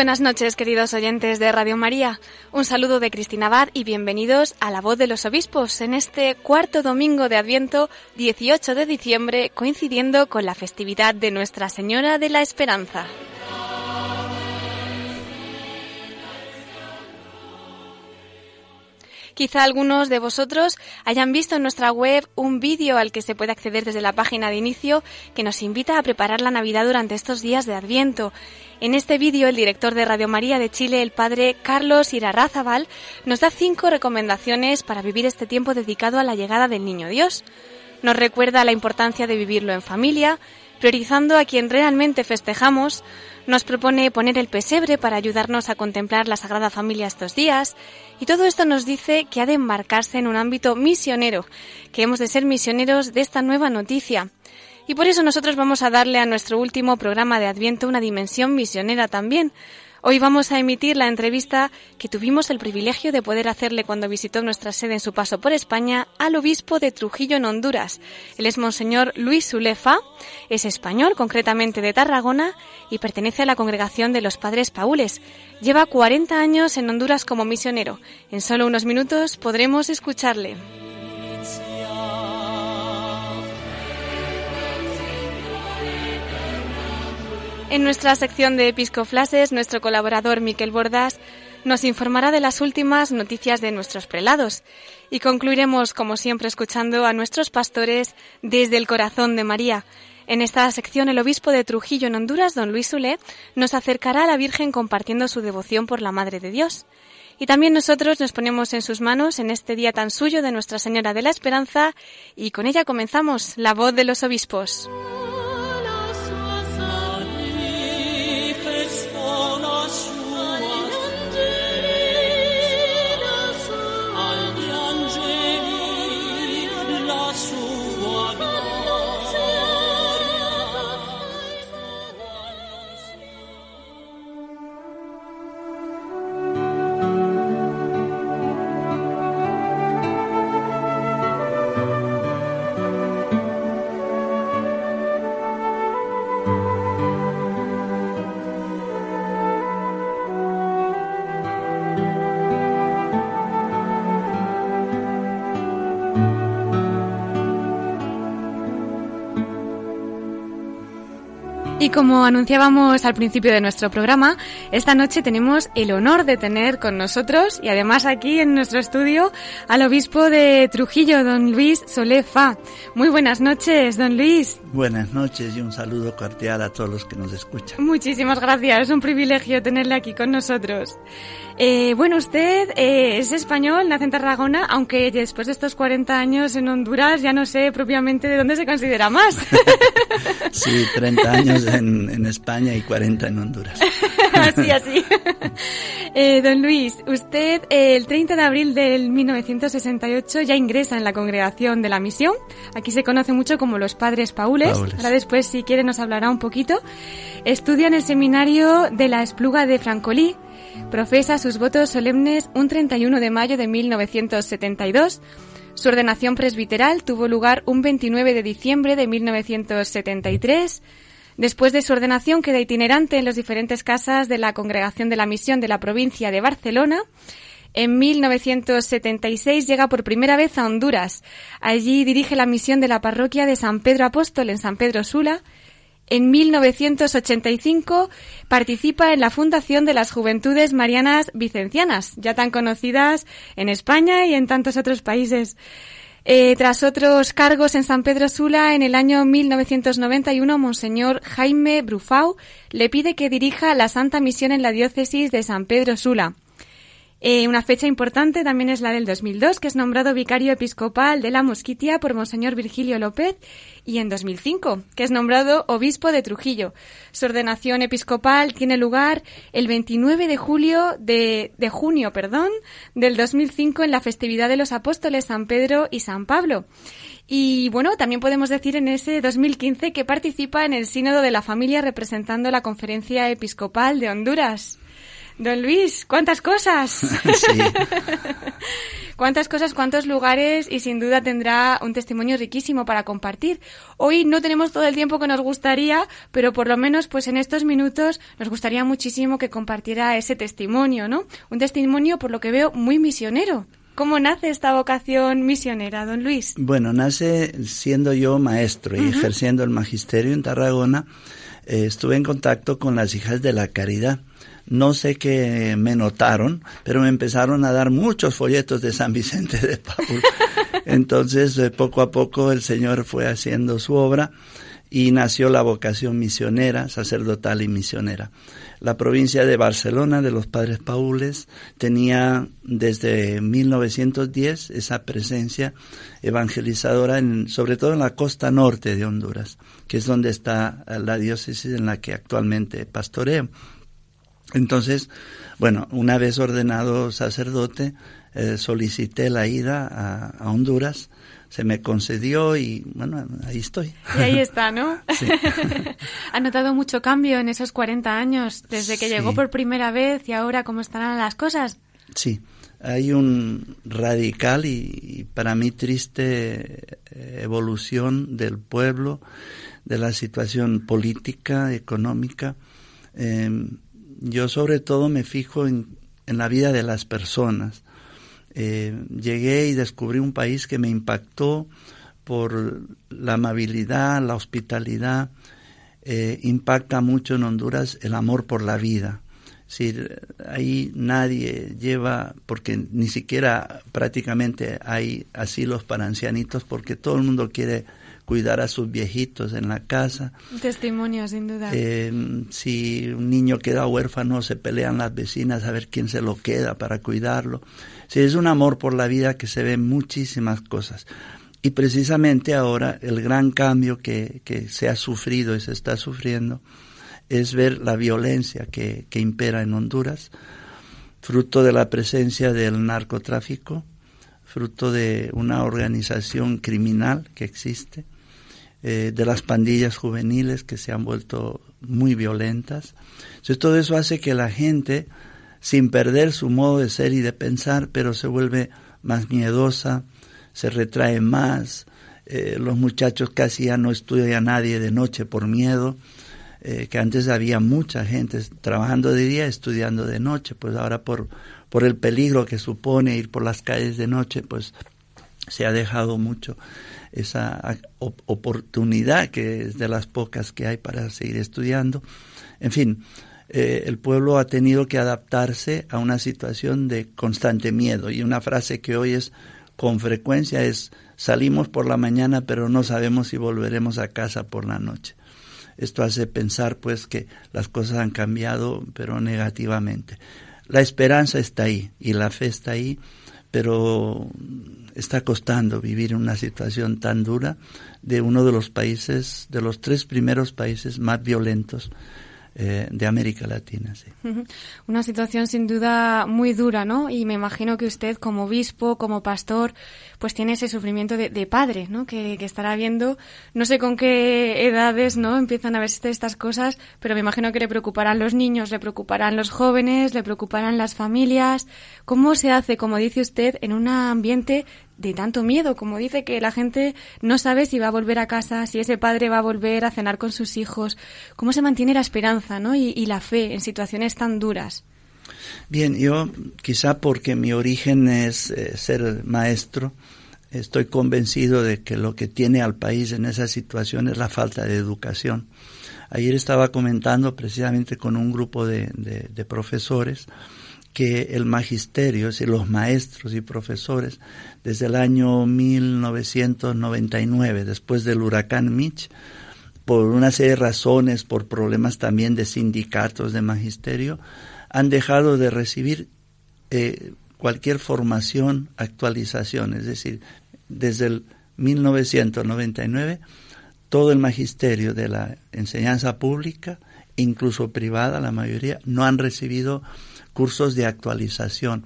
Buenas noches, queridos oyentes de Radio María. Un saludo de Cristina Abad y bienvenidos a La Voz de los Obispos en este cuarto domingo de Adviento, 18 de diciembre, coincidiendo con la festividad de Nuestra Señora de la Esperanza. Quizá algunos de vosotros hayan visto en nuestra web un vídeo al que se puede acceder desde la página de inicio que nos invita a preparar la Navidad durante estos días de Adviento. En este vídeo, el director de Radio María de Chile, el padre Carlos Irarrázabal, nos da cinco recomendaciones para vivir este tiempo dedicado a la llegada del Niño Dios. Nos recuerda la importancia de vivirlo en familia, priorizando a quien realmente festejamos, nos propone poner el pesebre para ayudarnos a contemplar la Sagrada Familia estos días, y todo esto nos dice que ha de embarcarse en un ámbito misionero, que hemos de ser misioneros de esta nueva noticia. Y por eso nosotros vamos a darle a nuestro último programa de Adviento una dimensión misionera también. Hoy vamos a emitir la entrevista que tuvimos el privilegio de poder hacerle cuando visitó nuestra sede en su paso por España al obispo de Trujillo en Honduras. Él es Monseñor Luis Zulefa, es español, concretamente de Tarragona, y pertenece a la congregación de los Padres Paules. Lleva 40 años en Honduras como misionero. En solo unos minutos podremos escucharle. En nuestra sección de Episcoflases, nuestro colaborador Miquel Bordas nos informará de las últimas noticias de nuestros prelados y concluiremos, como siempre, escuchando a nuestros pastores desde el corazón de María. En esta sección, el obispo de Trujillo en Honduras, don Luis Sulé, nos acercará a la Virgen compartiendo su devoción por la Madre de Dios. Y también nosotros nos ponemos en sus manos en este día tan suyo de Nuestra Señora de la Esperanza y con ella comenzamos la voz de los obispos. Y como anunciábamos al principio de nuestro programa, esta noche tenemos el honor de tener con nosotros y además aquí en nuestro estudio al obispo de Trujillo, don Luis Solefa. Muy buenas noches, don Luis. Buenas noches y un saludo cordial a todos los que nos escuchan. Muchísimas gracias, es un privilegio tenerle aquí con nosotros. Eh, bueno, usted eh, es español, nace en Tarragona, aunque después de estos 40 años en Honduras ya no sé propiamente de dónde se considera más. sí, 30 años en, en, España y 40 en Honduras. así, así. Eh, don Luis, usted eh, el 30 de abril del 1968 ya ingresa en la congregación de la misión. Aquí se conoce mucho como los Padres Paules. Paules. Ahora después, si quiere, nos hablará un poquito. Estudia en el seminario de la Espluga de Francolí. Profesa sus votos solemnes un 31 de mayo de 1972. Su ordenación presbiteral tuvo lugar un 29 de diciembre de 1973. Después de su ordenación queda itinerante en las diferentes casas de la Congregación de la Misión de la provincia de Barcelona. En 1976 llega por primera vez a Honduras. Allí dirige la misión de la parroquia de San Pedro Apóstol en San Pedro Sula. En 1985 participa en la fundación de las Juventudes Marianas Vicencianas, ya tan conocidas en España y en tantos otros países. Eh, tras otros cargos en San Pedro Sula, en el año 1991, Monseñor Jaime Brufau le pide que dirija la Santa Misión en la diócesis de San Pedro Sula. Eh, una fecha importante también es la del 2002, que es nombrado vicario episcopal de la Mosquitia por Monseñor Virgilio López, y en 2005, que es nombrado obispo de Trujillo. Su ordenación episcopal tiene lugar el 29 de julio de, de junio, perdón, del 2005 en la festividad de los apóstoles San Pedro y San Pablo. Y bueno, también podemos decir en ese 2015 que participa en el Sínodo de la Familia representando la Conferencia Episcopal de Honduras. Don Luis, ¿cuántas cosas? Sí. cuántas cosas, cuántos lugares y sin duda tendrá un testimonio riquísimo para compartir. Hoy no tenemos todo el tiempo que nos gustaría, pero por lo menos pues en estos minutos nos gustaría muchísimo que compartiera ese testimonio, ¿no? Un testimonio por lo que veo muy misionero. ¿Cómo nace esta vocación misionera, don Luis? Bueno, nace siendo yo maestro y ejerciendo el magisterio en Tarragona. Eh, estuve en contacto con las hijas de la caridad no sé qué me notaron, pero me empezaron a dar muchos folletos de San Vicente de Paul. Entonces, eh, poco a poco el Señor fue haciendo su obra y nació la vocación misionera, sacerdotal y misionera. La provincia de Barcelona de los Padres Paules tenía desde 1910 esa presencia evangelizadora, en, sobre todo en la costa norte de Honduras, que es donde está la diócesis en la que actualmente pastoreo. Entonces, bueno, una vez ordenado sacerdote, eh, solicité la ida a, Honduras, se me concedió y bueno, ahí estoy. Y ahí está, ¿no? Sí. ha notado mucho cambio en esos 40 años, desde que llegó por primera vez y ahora cómo estarán las cosas. Sí, hay un radical y, para mí triste eh, evolución del pueblo, de la situación política, económica. Eh, yo sobre todo me fijo en, la vida de las personas. Eh, llegué y descubrí un país que me impactó por la amabilidad, la hospitalidad. Eh, impacta mucho en Honduras el amor por la vida. Es ahí nadie lleva, porque ni siquiera prácticamente hay asilos para ancianitos, porque todo el mundo quiere cuidar a sus viejitos en la casa. Testimonio, sin duda. Eh, si un niño queda huérfano, se pelean las vecinas a ver quién se lo queda para cuidarlo. Si es un amor por la vida que se ve en muchísimas cosas. Y precisamente ahora el gran cambio que, que se ha sufrido y se está sufriendo es ver la violencia que, que impera en Honduras, fruto de la presencia del narcotráfico, fruto de una organización criminal que existe, eh, de las pandillas juveniles que se han vuelto muy violentas. Entonces todo eso hace que la gente, sin perder su modo de ser y de pensar, pero se vuelve más miedosa, se retrae más, eh, los muchachos casi ya no estudian a nadie de noche por miedo, eh, que antes había mucha gente trabajando de día, estudiando de noche, pues ahora por, por el peligro que supone ir por las calles de noche, pues se ha dejado mucho esa oportunidad que es de las pocas que hay para seguir estudiando. En fin, eh, el pueblo ha tenido que adaptarse a una situación de constante miedo y una frase que hoy es con frecuencia es salimos por la mañana pero no sabemos si volveremos a casa por la noche. Esto hace pensar pues que las cosas han cambiado pero negativamente. La esperanza está ahí y la fe está ahí, pero está costando vivir en una situación tan dura de uno de los países, de los tres primeros países más violentos eh, de América Latina. Sí. Una situación sin duda muy dura, ¿no? Y me imagino que usted como obispo, como pastor, pues tiene ese sufrimiento de, padre, ¿no? Que, estará viendo, no sé con qué edades, ¿no? Empiezan a verse estas cosas, pero me imagino que le preocuparán los niños, le preocuparán los jóvenes, le preocuparán las familias. ¿Cómo se hace, como dice usted, en un ambiente de tanto miedo, como dice que la gente no sabe si va a volver a casa, si ese padre va a volver a cenar con sus hijos, cómo se mantiene la esperanza ¿no? y, la fe en situaciones tan duras. Bien, yo quizá porque mi origen es eh, ser maestro, estoy convencido de que lo que tiene al país en esa situación es la falta de educación. Ayer estaba comentando precisamente con un grupo de, de profesores que el magisterio, es los maestros y profesores, desde el año 1999, después del huracán Mitch, por una serie de razones, por problemas también de sindicatos de magisterio, han dejado de recibir eh, cualquier formación, actualización, es decir, desde el 1999 todo el magisterio de la enseñanza pública, incluso privada, la mayoría, no han recibido cursos de actualización.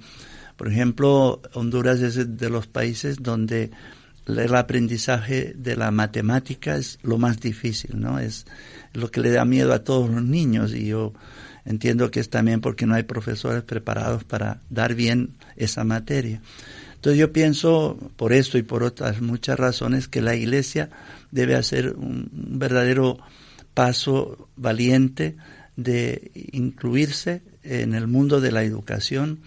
Por ejemplo, Honduras es de los países donde el aprendizaje de la matemática es lo más difícil, ¿no? Es lo que le da miedo a todos los niños y yo entiendo que es también porque no hay profesores preparados para dar bien esa materia. Entonces yo pienso, por esto y por otras muchas razones, que la Iglesia debe hacer un verdadero paso valiente de incluirse en el mundo de la educación,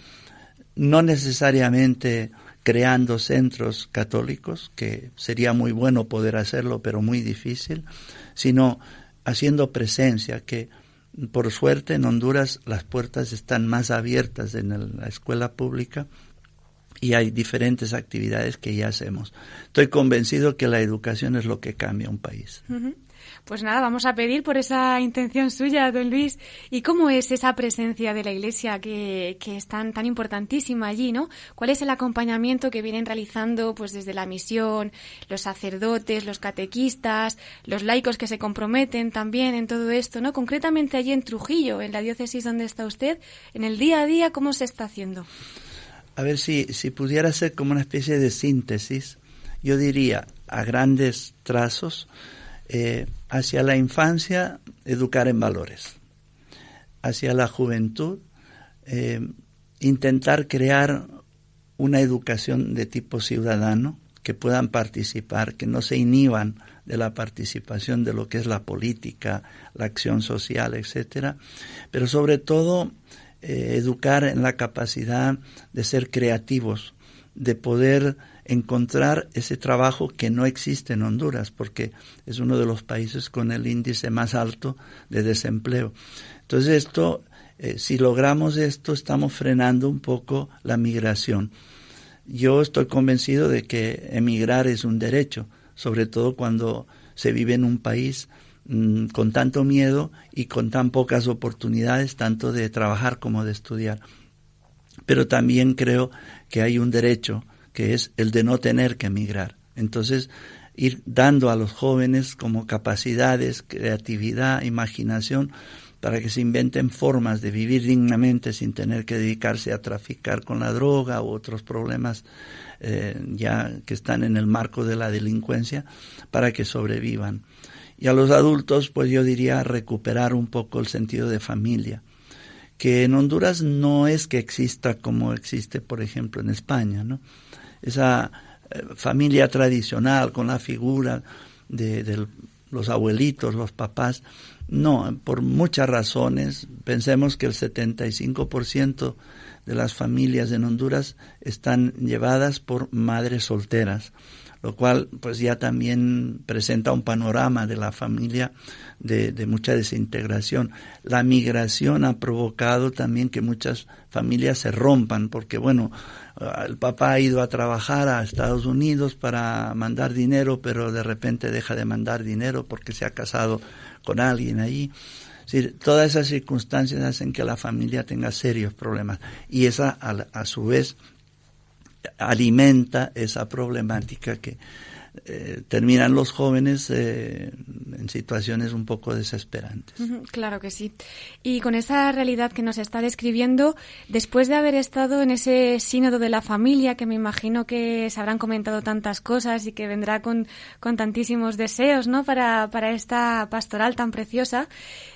no necesariamente creando centros católicos, que sería muy bueno poder hacerlo, pero muy difícil, sino haciendo presencia, que por suerte en Honduras las puertas están más abiertas en la escuela pública y hay diferentes actividades que ya hacemos. Estoy convencido que la educación es lo que cambia un país. Pues nada, vamos a pedir por esa intención suya, don Luis. ¿Y cómo es esa presencia de la Iglesia que, que es tan, tan importantísima allí, no? ¿Cuál es el acompañamiento que vienen realizando pues desde la misión, los sacerdotes, los catequistas, los laicos que se comprometen también en todo esto, no? Concretamente allí en Trujillo, en la diócesis donde está usted, en el día a día, ¿cómo se está haciendo? A ver si, si pudiera ser como una especie de síntesis, yo diría a grandes trazos, eh, hacia la infancia, educar en valores. Hacia la juventud, eh, intentar crear una educación de tipo ciudadano, que puedan participar, que no se inhiban de la participación de lo que es la política, la acción social, etcétera, pero sobre todo eh, educar en la capacidad de ser creativos, de poder encontrar ese trabajo que no existe en Honduras, porque es uno de los países con el índice más alto de desempleo. Entonces esto, eh, si logramos esto, estamos frenando un poco la migración. Yo estoy convencido de que emigrar es un derecho, sobre todo cuando se vive en un país mm, con tanto miedo y con tan pocas oportunidades, tanto de trabajar como de estudiar. Pero también creo que hay un derecho que es el de no tener que emigrar. Entonces, ir dando a los jóvenes como capacidades, creatividad, imaginación, para que se inventen formas de vivir dignamente sin tener que dedicarse a traficar con la droga u otros problemas eh, ya que están en el marco de la delincuencia, para que sobrevivan. Y a los adultos, pues yo diría recuperar un poco el sentido de familia, que en Honduras no es que exista como existe, por ejemplo, en España, ¿no? Esa eh, familia tradicional con la figura de, los abuelitos, los papás. No, por muchas razones. Pensemos que el 75% de las familias en Honduras están llevadas por madres solteras lo cual pues ya también presenta un panorama de la familia de, de, mucha desintegración. La migración ha provocado también que muchas familias se rompan, porque bueno, el papá ha ido a trabajar a Estados Unidos para mandar dinero, pero de repente deja de mandar dinero porque se ha casado con alguien allí. todas esas circunstancias hacen que la familia tenga serios problemas y esa a su vez alimenta esa problemática que eh, terminan los jóvenes eh, en situaciones un poco desesperantes. Claro que sí. Y con esa realidad que nos está describiendo, después de haber estado en ese sínodo de la familia, que me imagino que se habrán comentado tantas cosas y que vendrá con, con tantísimos deseos ¿no? para, para esta pastoral tan preciosa,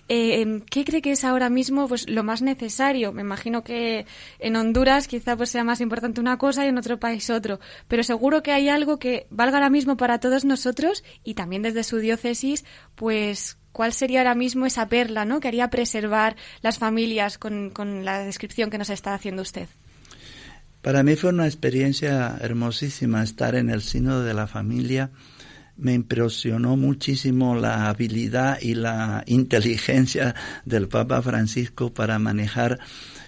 eh, ¿Qué cree que es ahora mismo pues, lo más necesario? Me imagino que en Honduras quizá pues, sea más importante una cosa y en otro país otro, pero seguro que hay algo que valga ahora mismo para todos nosotros y también desde su diócesis, pues ¿cuál sería ahora mismo esa perla ¿no? que haría preservar las familias con, con la descripción que nos está haciendo usted? Para mí fue una experiencia hermosísima estar en el sino de la familia me impresionó muchísimo la habilidad y la inteligencia del Papa Francisco para manejar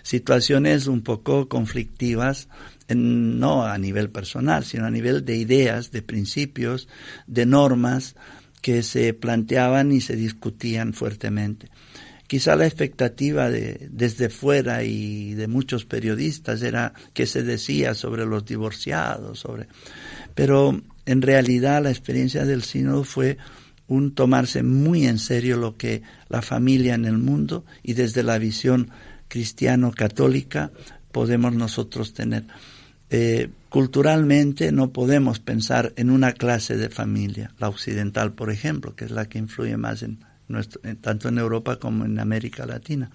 situaciones un poco conflictivas, no a nivel personal, sino a nivel de ideas, de principios, de normas que se planteaban y se discutían fuertemente. quizá la expectativa de, desde fuera y de muchos periodistas era que se decía sobre los divorciados, sobre, pero en realidad la experiencia del sínodo fue un tomarse muy en serio lo que la familia en el mundo y desde la visión cristiano-católica podemos nosotros tener. Eh, culturalmente no podemos pensar en una clase de familia, la occidental, por ejemplo, que es la que influye más en nuestro, tanto en Europa como en América Latina.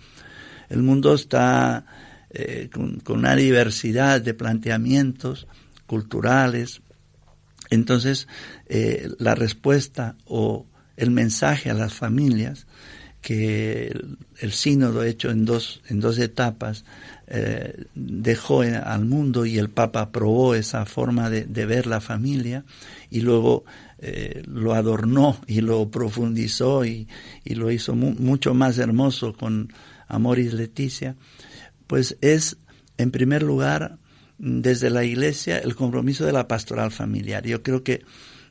El mundo está eh, con, una diversidad de planteamientos culturales. Entonces, eh, la respuesta o el mensaje a las familias que el, el sínodo hecho en dos, en dos etapas eh, dejó al mundo y el Papa aprobó esa forma de, ver la familia y luego eh, lo adornó y lo profundizó y, lo hizo mucho más hermoso con Amoris Leticia, pues es, en primer lugar, desde la Iglesia el compromiso de la pastoral familiar. Yo creo que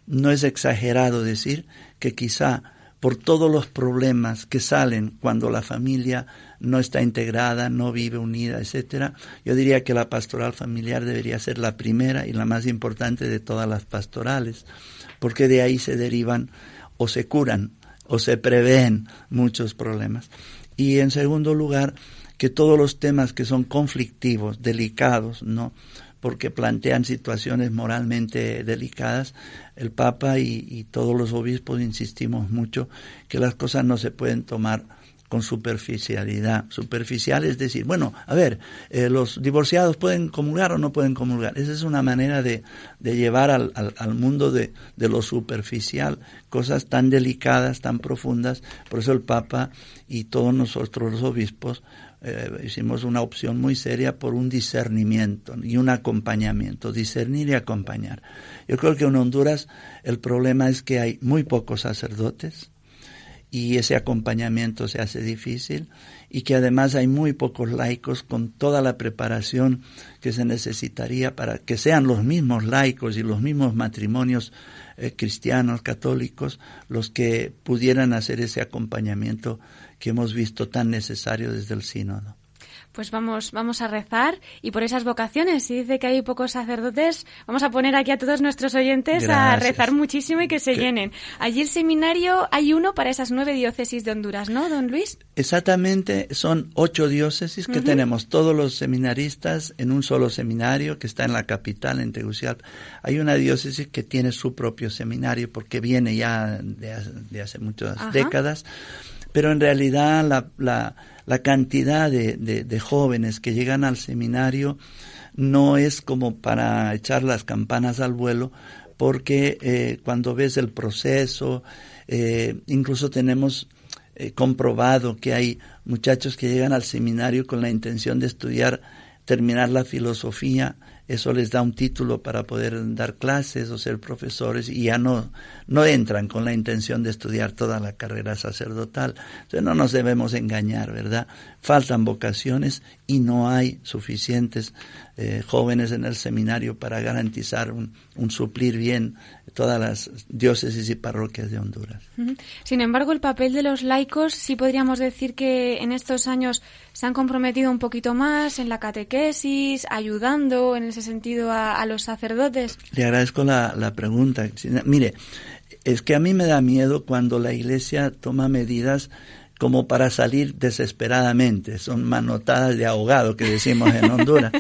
no es exagerado decir que quizá por todos los problemas que salen cuando la familia no está integrada, no vive unida, etcétera. Yo diría que la pastoral familiar debería ser la primera y la más importante de todas las pastorales, porque de ahí se derivan o se curan o se prevén muchos problemas. Y en segundo lugar, que todos los temas que son conflictivos, delicados, ¿no? porque plantean situaciones moralmente delicadas, el Papa y, todos los obispos insistimos mucho que las cosas no se pueden tomar con superficialidad. Superficial es decir, bueno, a ver, eh, los divorciados pueden comulgar o no pueden comulgar. Esa es una manera de, de llevar al, al, mundo de, de, lo superficial cosas tan delicadas, tan profundas. Por eso el Papa y todos nosotros los obispos eh, hicimos una opción muy seria por un discernimiento y un acompañamiento, discernir y acompañar. Yo creo que en Honduras el problema es que hay muy pocos sacerdotes y ese acompañamiento se hace difícil y que además hay muy pocos laicos con toda la preparación que se necesitaría para que sean los mismos laicos y los mismos matrimonios eh, cristianos, católicos, los que pudieran hacer ese acompañamiento que hemos visto tan necesario desde el sínodo. Pues vamos, vamos a rezar y por esas vocaciones, si dice que hay pocos sacerdotes, vamos a poner aquí a todos nuestros oyentes a rezar muchísimo y que se llenen. Allí el seminario hay uno para esas nueve diócesis de Honduras, ¿no, don Luis? Exactamente, son ocho diócesis que tenemos todos los seminaristas en un solo seminario que está en la capital, en Tegucigalpa. Hay una diócesis que tiene su propio seminario porque viene ya de, hace muchas décadas pero en realidad la, la, la cantidad de, de, jóvenes que llegan al seminario no es como para echar las campanas al vuelo, porque eh, cuando ves el proceso, eh, incluso tenemos eh, comprobado que hay muchachos que llegan al seminario con la intención de estudiar, terminar la filosofía, eso les da un título para poder dar clases o ser profesores y ya no, no entran con la intención de estudiar toda la carrera sacerdotal. Entonces no nos debemos engañar, ¿verdad? Faltan vocaciones y no hay suficientes eh, jóvenes en el seminario para garantizar un, un, suplir bien todas las diócesis y parroquias de Honduras. Sin embargo, el papel de los laicos sí podríamos decir que en estos años se han comprometido un poquito más en la catequesis, ayudando en ese sentido a, los sacerdotes. Le agradezco la, la pregunta. Mire, es que a mí me da miedo cuando la Iglesia toma medidas como para salir desesperadamente. Son manotadas de ahogado que decimos en Honduras.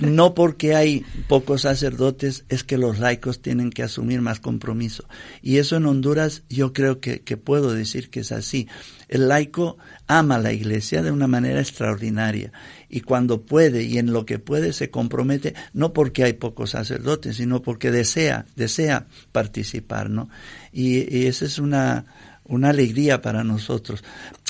no porque hay pocos sacerdotes es que los laicos tienen que asumir más compromiso. Y eso en Honduras yo creo que, que puedo decir que es así. El laico ama la iglesia de una manera extraordinaria y cuando puede y en lo que puede se compromete no porque hay pocos sacerdotes, sino porque desea, desea participar, ¿no? Y, y esa es una, una alegría para nosotros.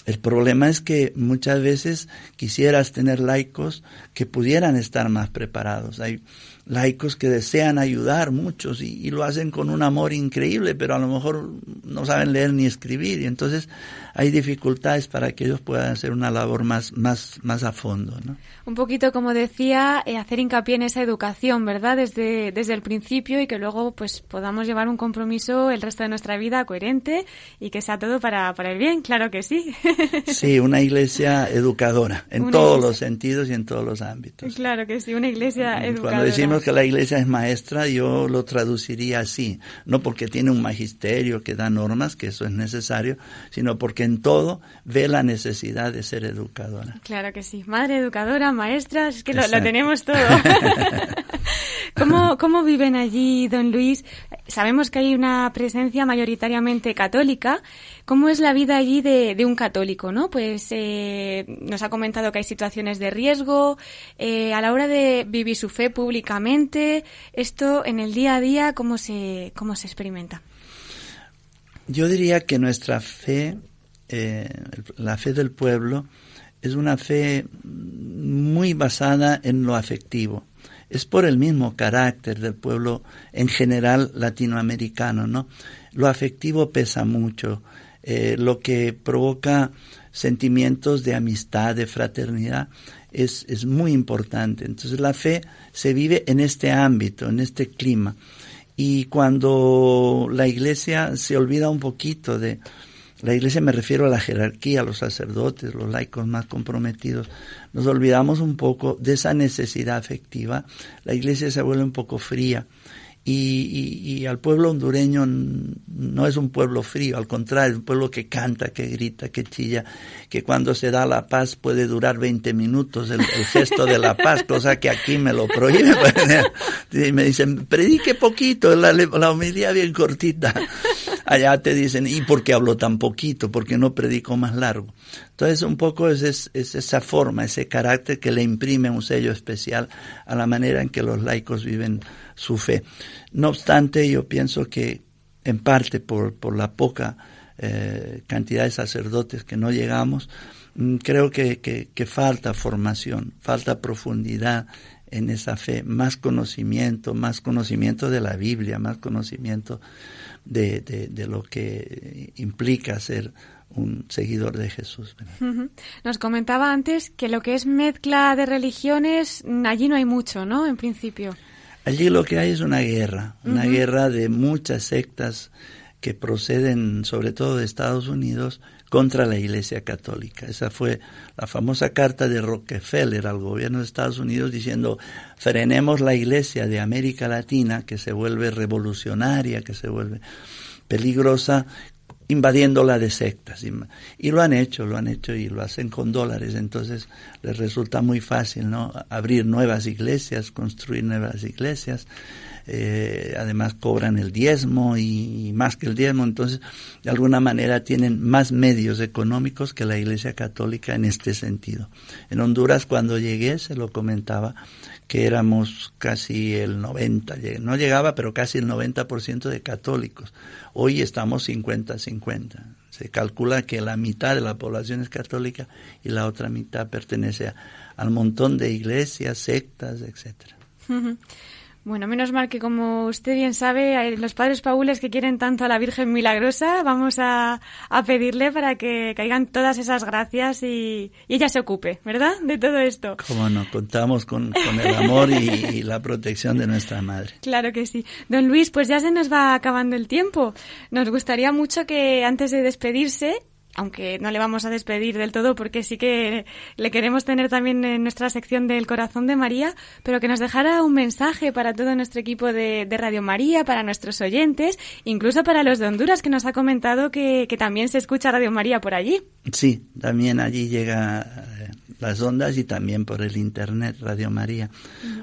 El problema es que muchas veces quisieras tener laicos que pudieran estar más preparados. Hay, laicos que desean ayudar muchos y, lo hacen con un amor increíble, pero a lo mejor no saben leer ni escribir y entonces hay dificultades para que ellos puedan hacer una labor más, más, más a fondo. ¿no? Un poquito, como decía, eh, hacer hincapié en esa educación, ¿verdad? Desde, desde el principio y que luego pues podamos llevar un compromiso el resto de nuestra vida coherente y que sea todo para, para el bien, claro que sí. Sí, una iglesia educadora en todos los sentidos y en todos los ámbitos. Claro que sí, una iglesia educadora. Cuando decimos que la iglesia es maestra, yo lo traduciría así, no porque tiene un magisterio que da normas, que eso es necesario, sino porque en todo ve la necesidad de ser educadora. Claro que sí. Madre educadora, maestra, es que lo, tenemos todo. ¿Cómo, ¿Cómo viven allí, don Luis? Sabemos que hay una presencia mayoritariamente católica. ¿Cómo es la vida allí de, un católico? ¿no? Pues eh, nos ha comentado que hay situaciones de riesgo. Eh, a la hora de vivir su fe públicamente, esto en el día a día, ¿cómo se, cómo se experimenta? Yo diría que nuestra fe eh, la fe del pueblo es una fe muy basada en lo afectivo. Es por el mismo carácter del pueblo en general latinoamericano, ¿no? Lo afectivo pesa mucho, eh, lo que provoca sentimientos de amistad, de fraternidad, es, es muy importante. Entonces la fe se vive en este ámbito, en este clima. Y cuando la iglesia se olvida un poquito de, la iglesia me refiero a la jerarquía, a los sacerdotes, los laicos más comprometidos. Nos olvidamos un poco de esa necesidad afectiva. La iglesia se vuelve un poco fría. Y, y, al pueblo hondureño no es un pueblo frío, al contrario, es un pueblo que canta, que grita, que chilla, que cuando se da la paz puede durar 20 minutos el, gesto de la paz, cosa que aquí me lo prohíbe. y me dicen, predique poquito, la, la homilía bien cortita. Allá te dicen, ¿y por qué hablo tan poquito? ¿Por qué no predico más largo? Entonces, un poco es, es, esa forma, ese carácter que le imprime un sello especial a la manera en que los laicos viven su fe. No obstante, yo pienso que, en parte por, la poca eh, cantidad de sacerdotes que no llegamos, mm, creo que, falta formación, falta profundidad en esa fe, más conocimiento, más conocimiento de la Biblia, más conocimiento de, lo que implica ser un seguidor de Jesús. Nos comentaba antes que lo que es mezcla de religiones, allí no hay mucho, ¿no? En principio. Allí lo que hay es una guerra, una guerra de muchas sectas que proceden sobre todo de Estados Unidos contra la Iglesia Católica. Esa fue la famosa carta de Rockefeller al gobierno de Estados Unidos diciendo frenemos la Iglesia de América Latina que se vuelve revolucionaria, que se vuelve peligrosa invadiéndola de sectas. Y lo han hecho, lo han hecho y lo hacen con dólares. Entonces les resulta muy fácil, ¿no? Abrir nuevas iglesias, construir nuevas iglesias eh, además cobran el diezmo y, más que el diezmo, entonces de alguna manera tienen más medios económicos que la Iglesia Católica en este sentido. En Honduras cuando llegué se lo comentaba que éramos casi el 90, no llegaba, pero casi el 90% de católicos. Hoy estamos 50-50. Se calcula que la mitad de la población es católica y la otra mitad pertenece al montón de iglesias, sectas, etcétera. Bueno, menos mal que como usted bien sabe, los padres paules que quieren tanto a la Virgen Milagrosa, vamos a, pedirle para que caigan todas esas gracias y, ella se ocupe, ¿verdad? De todo esto. Cómo no, contamos con, el amor y, y, la protección de nuestra madre. Claro que sí. Don Luis, pues ya se nos va acabando el tiempo. Nos gustaría mucho que antes de despedirse aunque no le vamos a despedir del todo porque sí que le queremos tener también en nuestra sección del corazón de María, pero que nos dejara un mensaje para todo nuestro equipo de, Radio María, para nuestros oyentes, incluso para los de Honduras que nos ha comentado que, también se escucha Radio María por allí. Sí, también allí llega eh, las ondas y también por el Internet Radio María.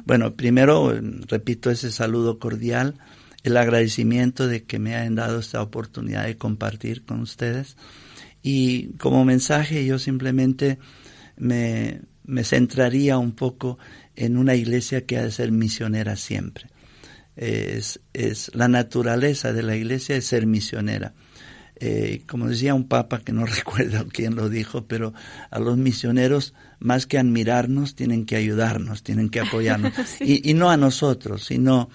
Bueno, primero repito ese saludo cordial, el agradecimiento de que me hayan dado esta oportunidad de compartir con ustedes y como mensaje yo simplemente me, me centraría un poco en una iglesia que ha de ser misionera siempre. Es, es, la naturaleza de la iglesia es ser misionera. eh, como decía un papa que no recuerdo quién lo dijo, pero a los misioneros más que admirarnos tienen que ayudarnos, tienen que apoyarnos y, no a nosotros, sino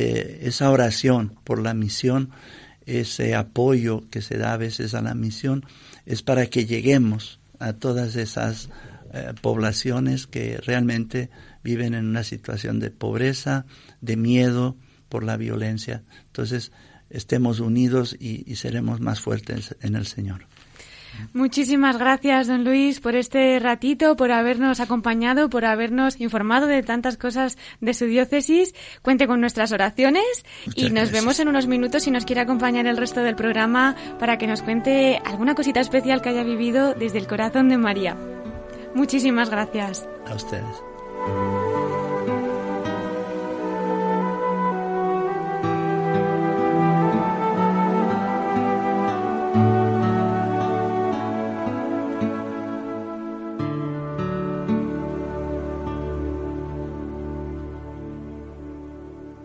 eh, esa oración por la misión, ese apoyo que se da a veces a la misión es para que lleguemos a todas esas eh, poblaciones que realmente viven en una situación de pobreza, de miedo por la violencia. Entonces, estemos unidos y, seremos más fuertes en el Señor. Muchísimas gracias, don Luis, por este ratito, por habernos acompañado, por habernos informado de tantas cosas de su diócesis. Cuente con nuestras oraciones y nos vemos en unos minutos si nos quiere acompañar el resto del programa para que nos cuente alguna cosita especial que haya vivido desde el corazón de María. Muchísimas gracias. A ustedes.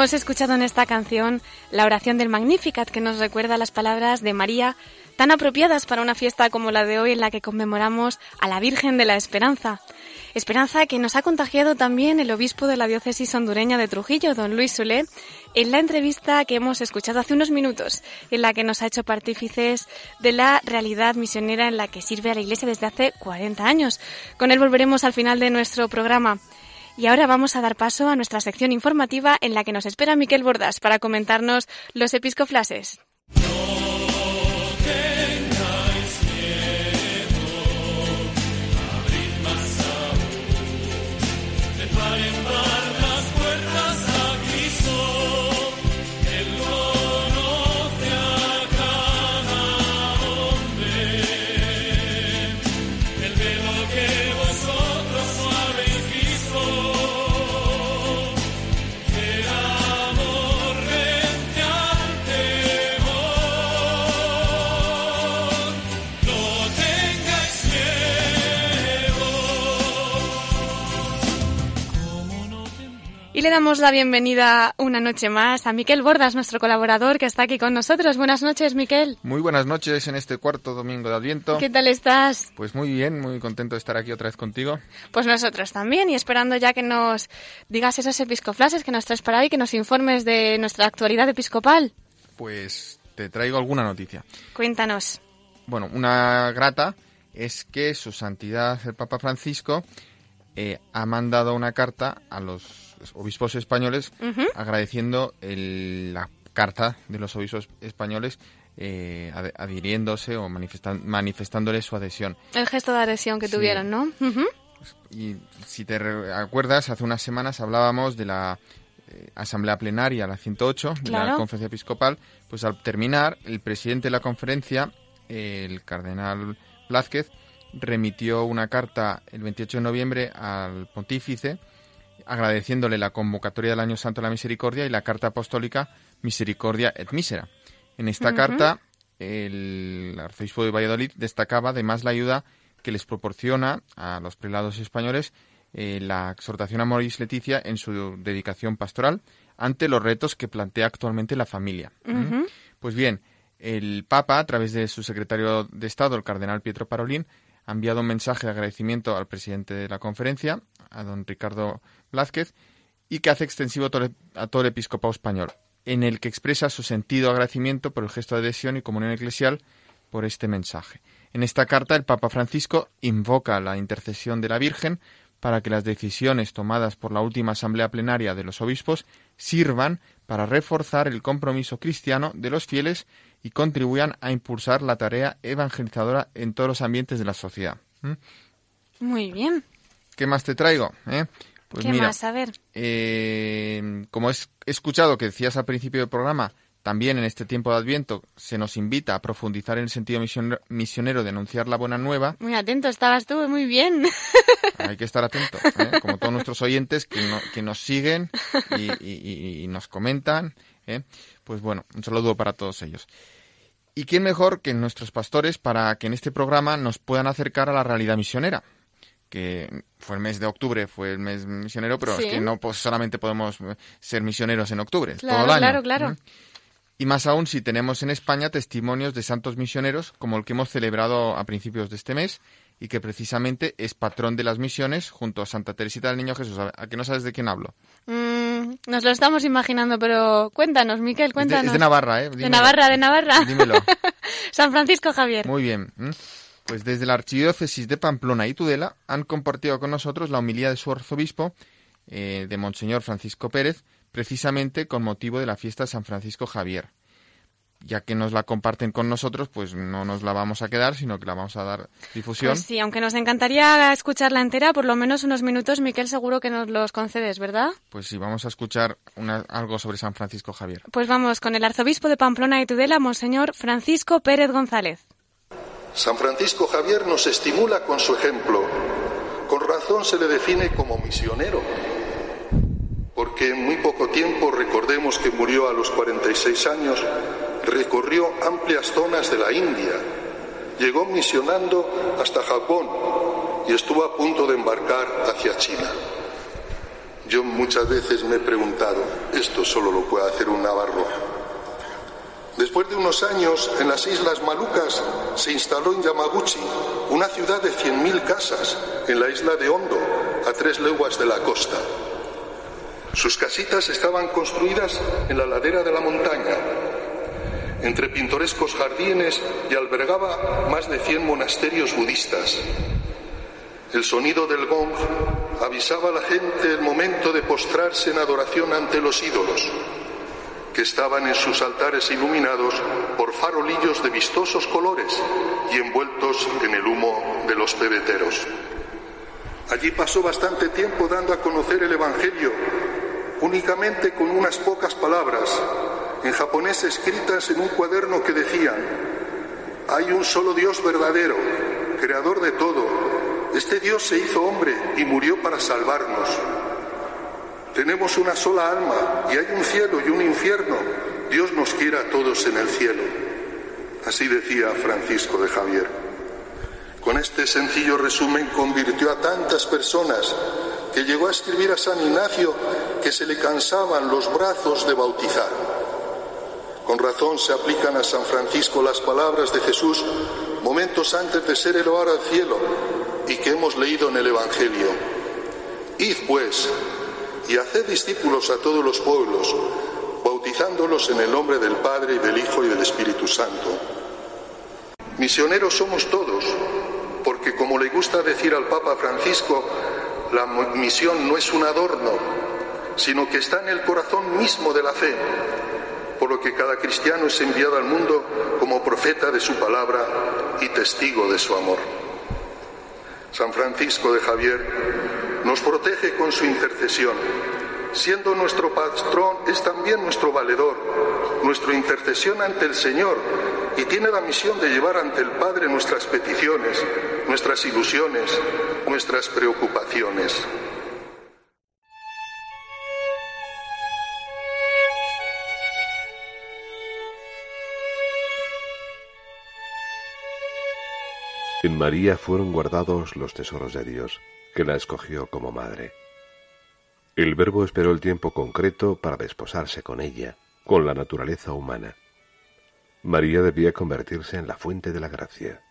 Hemos escuchado en esta canción la oración del Magnificat que nos recuerda las palabras de María tan apropiadas para una fiesta como la de hoy en la que conmemoramos a la Virgen de la Esperanza. Esperanza que nos ha contagiado también el obispo de la diócesis hondureña de Trujillo, don Luis Sulé, en la entrevista que hemos escuchado hace unos minutos, en la que nos ha hecho partícices de la realidad misionera en la que sirve a la Iglesia desde hace 40 años. Con él volveremos al final de nuestro programa. Y ahora vamos a dar paso a nuestra sección informativa en la que nos espera Miquel Bordas para comentarnos los episcoflases. But in damos la bienvenida una noche más a Miquel Bordas, nuestro colaborador que está aquí con nosotros. Buenas noches, Miquel. Muy buenas noches en este cuarto domingo de Adviento. ¿Qué tal estás? Pues muy bien, muy contento de estar aquí otra vez contigo. Pues nosotros también y esperando ya que nos digas esos episcoflases que nos traes para ahí, que nos informes de nuestra actualidad episcopal. Pues te traigo alguna noticia. Cuéntanos. Bueno, una grata es que su santidad el Papa Francisco eh, ha mandado una carta a los obispos españoles agradeciendo la carta de los obispos españoles eh, adhiriéndose o manifestándole su adhesión. El gesto de adhesión que tuvieron, ¿no? Y si te acuerdas, hace unas semanas hablábamos de la eh, Asamblea Plenaria, la 108, de la Conferencia Episcopal, pues al terminar, el presidente de la conferencia, el cardenal Blázquez, remitió una carta el 28 de noviembre al pontífice agradeciéndole la convocatoria del Año Santo de la Misericordia y la carta apostólica Misericordia et Misera. En esta carta, el arzobispo de Valladolid destacaba además la ayuda que les proporciona a los prelados españoles eh, la exhortación a Moris Leticia en su dedicación pastoral ante los retos que plantea actualmente la familia. ¿Mm? Pues bien, el Papa, a través de su secretario de Estado, el cardenal Pietro Parolín, ha enviado un mensaje de agradecimiento al presidente de la conferencia, a don Ricardo Blázquez, y que hace extensivo a todo el episcopado español, en el que expresa su sentido agradecimiento por el gesto de adhesión y comunión eclesial por este mensaje. En esta carta, el Papa Francisco invoca la intercesión de la Virgen para que las decisiones tomadas por la última asamblea plenaria de los obispos sirvan para reforzar el compromiso cristiano de los fieles y contribuyan a impulsar la tarea evangelizadora en todos los ambientes de la sociedad. ¿Mm? Muy bien. ¿Qué más te traigo? ¿Eh? Pues ¿Qué más? A ver. Eh, como he escuchado que decías al principio del programa, también en este tiempo de Adviento se nos invita a profundizar en el sentido misionero, de anunciar la buena nueva. Muy atento, estabas tú, muy bien. Hay que estar atento, ¿eh? como todos nuestros oyentes que, nos siguen y, nos comentan. ¿eh? Pues bueno, un saludo para todos ellos. ¿Y quién mejor que nuestros pastores para que en este programa nos puedan acercar a la realidad misionera? que fue el mes de octubre, fue el mes misionero, pero es que no pues, solamente podemos ser misioneros en octubre, todo el año. Claro, claro. Y más aún si tenemos en España testimonios de santos misioneros, como el que hemos celebrado a principios de este mes, y que precisamente es patrón de las misiones junto a Santa Teresita del Niño Jesús. ¿A que no sabes de quién hablo? Mm, nos lo estamos imaginando, pero cuéntanos, Miquel, cuéntanos. Es de, Navarra, ¿eh? De Navarra, de Navarra. Dímelo. San Francisco Javier. Muy bien. Pues desde la Archidiócesis de Pamplona y Tudela han compartido con nosotros la homilía de su arzobispo, eh, de Monseñor Francisco Pérez, precisamente con motivo de la fiesta de San Francisco Javier. Ya que nos la comparten con nosotros, pues no nos la vamos a quedar, sino que la vamos a dar difusión. Pues sí, aunque nos encantaría escucharla entera, por lo menos unos minutos, Miquel, seguro que nos los concedes, ¿verdad? Pues sí, vamos a escuchar algo sobre San Francisco Javier. Pues vamos con el arzobispo de Pamplona y Tudela, Monseñor Francisco Pérez González. San Francisco Javier nos estimula con su ejemplo. Con razón se le define como misionero, porque en muy poco tiempo, recordemos que murió a los 46 años, recorrió amplias zonas de la India, llegó misionando hasta Japón y estuvo a punto de embarcar hacia China. Yo muchas veces me he preguntado, esto solo lo puede hacer un navarro Después de unos años en las Islas Malucas se instaló en Yamaguchi, una ciudad de 100.000 casas, en la isla de Hondo, a tres leguas de la costa. Sus casitas estaban construidas en la ladera de la montaña, entre pintorescos jardines y albergaba más de 100 monasterios budistas. El sonido del gong avisaba a la gente el momento de postrarse en adoración ante los ídolos que estaban en sus altares iluminados por farolillos de vistosos colores y envueltos en el humo de los pebeteros. Allí pasó bastante tiempo dando a conocer el Evangelio, únicamente con unas pocas palabras, en japonés escritas en un cuaderno que decían, hay un solo Dios verdadero, creador de todo. Este Dios se hizo hombre y murió para salvarnos. Tenemos una sola alma y hay un cielo y un infierno. Dios nos quiere a todos en el cielo. Así decía Francisco de Javier. Con este sencillo resumen convirtió a tantas personas que llegó a escribir a San Ignacio que se le cansaban los brazos de bautizar. Con razón se aplican a San Francisco las palabras de Jesús momentos antes de ser elevado al cielo y que hemos leído en el Evangelio. Id pues y haced discípulos a todos los pueblos, bautizándolos en el nombre del Padre y del Hijo y del Espíritu Santo. Misioneros somos todos, porque como le gusta decir al Papa Francisco, la misión no es un adorno, sino que está en el corazón mismo de la fe, por lo que cada cristiano es enviado al mundo como profeta de su palabra y testigo de su amor. San Francisco de Javier nos protege con su intercesión. Siendo nuestro patrón, es también nuestro valedor, nuestra intercesión ante el Señor y tiene la misión de llevar ante el Padre nuestras peticiones, nuestras ilusiones, nuestras preocupaciones. En María fueron guardados los tesoros de Dios, que la escogió como madre. El Verbo esperó el tiempo concreto para desposarse con ella, con la naturaleza humana. María debía convertirse en la fuente de la gracia.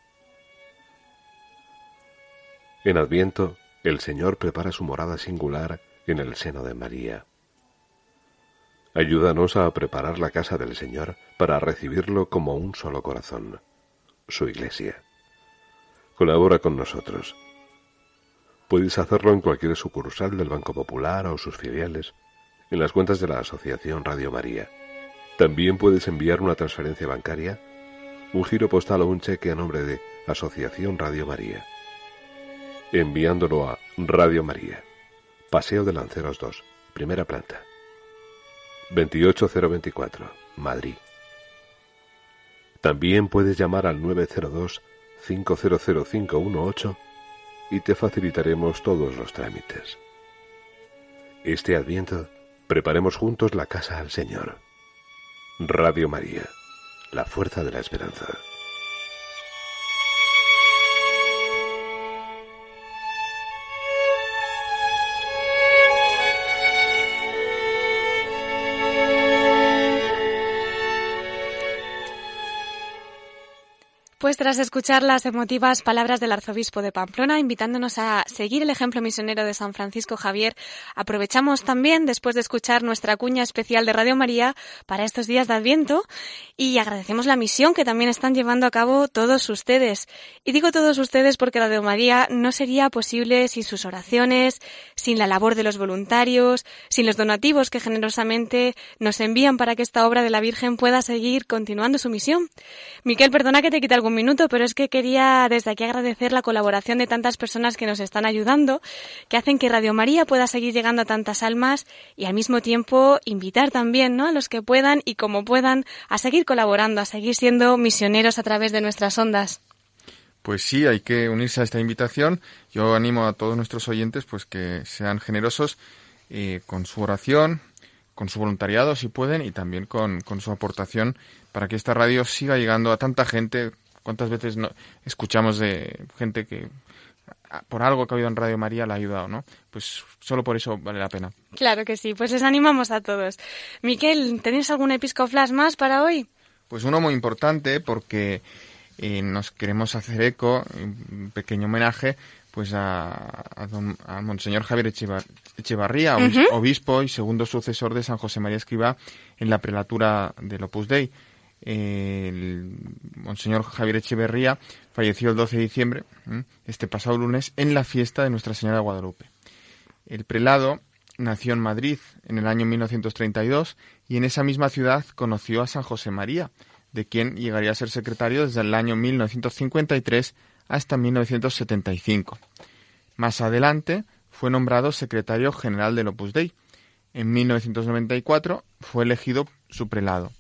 En Adviento, el Señor prepara su morada singular en el seno de María. Ayúdanos a preparar la casa del Señor para recibirlo como un solo corazón, su iglesia. Colabora con nosotros. Puedes hacerlo en cualquier sucursal del Banco Popular o sus filiales, en las cuentas de la Asociación Radio María. También puedes enviar una transferencia bancaria, un giro postal o un cheque a nombre de Asociación Radio María. Enviándolo a Radio María, Paseo de Lanceros 2, primera planta. 28024, Madrid. También puedes llamar al 902 500518 y te facilitaremos todos los trámites. Este Adviento, preparemos juntos la casa al Señor. Radio María, la fuerza de la esperanza. Pues tras escuchar las emotivas palabras del arzobispo de Pamplona, invitándonos a seguir el ejemplo misionero de San Francisco Javier, aprovechamos también, después de escuchar nuestra cuña especial de Radio María para estos días de Adviento, y agradecemos la misión que también están llevando a cabo todos ustedes. Y digo todos ustedes porque Radio María no sería posible sin sus oraciones, sin la labor de los voluntarios, sin los donativos que generosamente nos envían para que esta obra de la Virgen pueda seguir continuando su misión. Miquel, perdona que te quite algún minuto, pero es que quería desde aquí agradecer la colaboración de tantas personas que nos están ayudando, que hacen que Radio María pueda seguir llegando a tantas almas y al mismo tiempo invitar también ¿no? a los que puedan y como puedan a seguir colaborando, a seguir siendo misioneros a través de nuestras ondas. Pues sí, hay que unirse a esta invitación. Yo animo a todos nuestros oyentes pues que sean generosos eh, con su oración, con su voluntariado si pueden y también con, con su aportación para que esta radio siga llegando a tanta gente ¿Cuántas veces no, escuchamos de gente que por algo que ha habido en Radio María la ha ayudado, ¿no? Pues solo por eso vale la pena. Claro que sí, pues les animamos a todos. Miquel, ¿tenéis algún episcoflash más para hoy? Pues uno muy importante porque eh, nos queremos hacer eco, un pequeño homenaje, pues a, Monseñor Javier Echevarría, obispo y segundo sucesor de San José María Escriba en la prelatura del Opus Dei el Monseñor Javier Echeverría falleció el 12 de diciembre, este pasado lunes, en la fiesta de Nuestra Señora de Guadalupe. El prelado nació en Madrid en el año 1932 y en esa misma ciudad conoció a San José María, de quien llegaría a ser secretario desde el año 1953 hasta 1975. Más adelante fue nombrado secretario general del Opus Dei. En 1994 fue elegido su prelado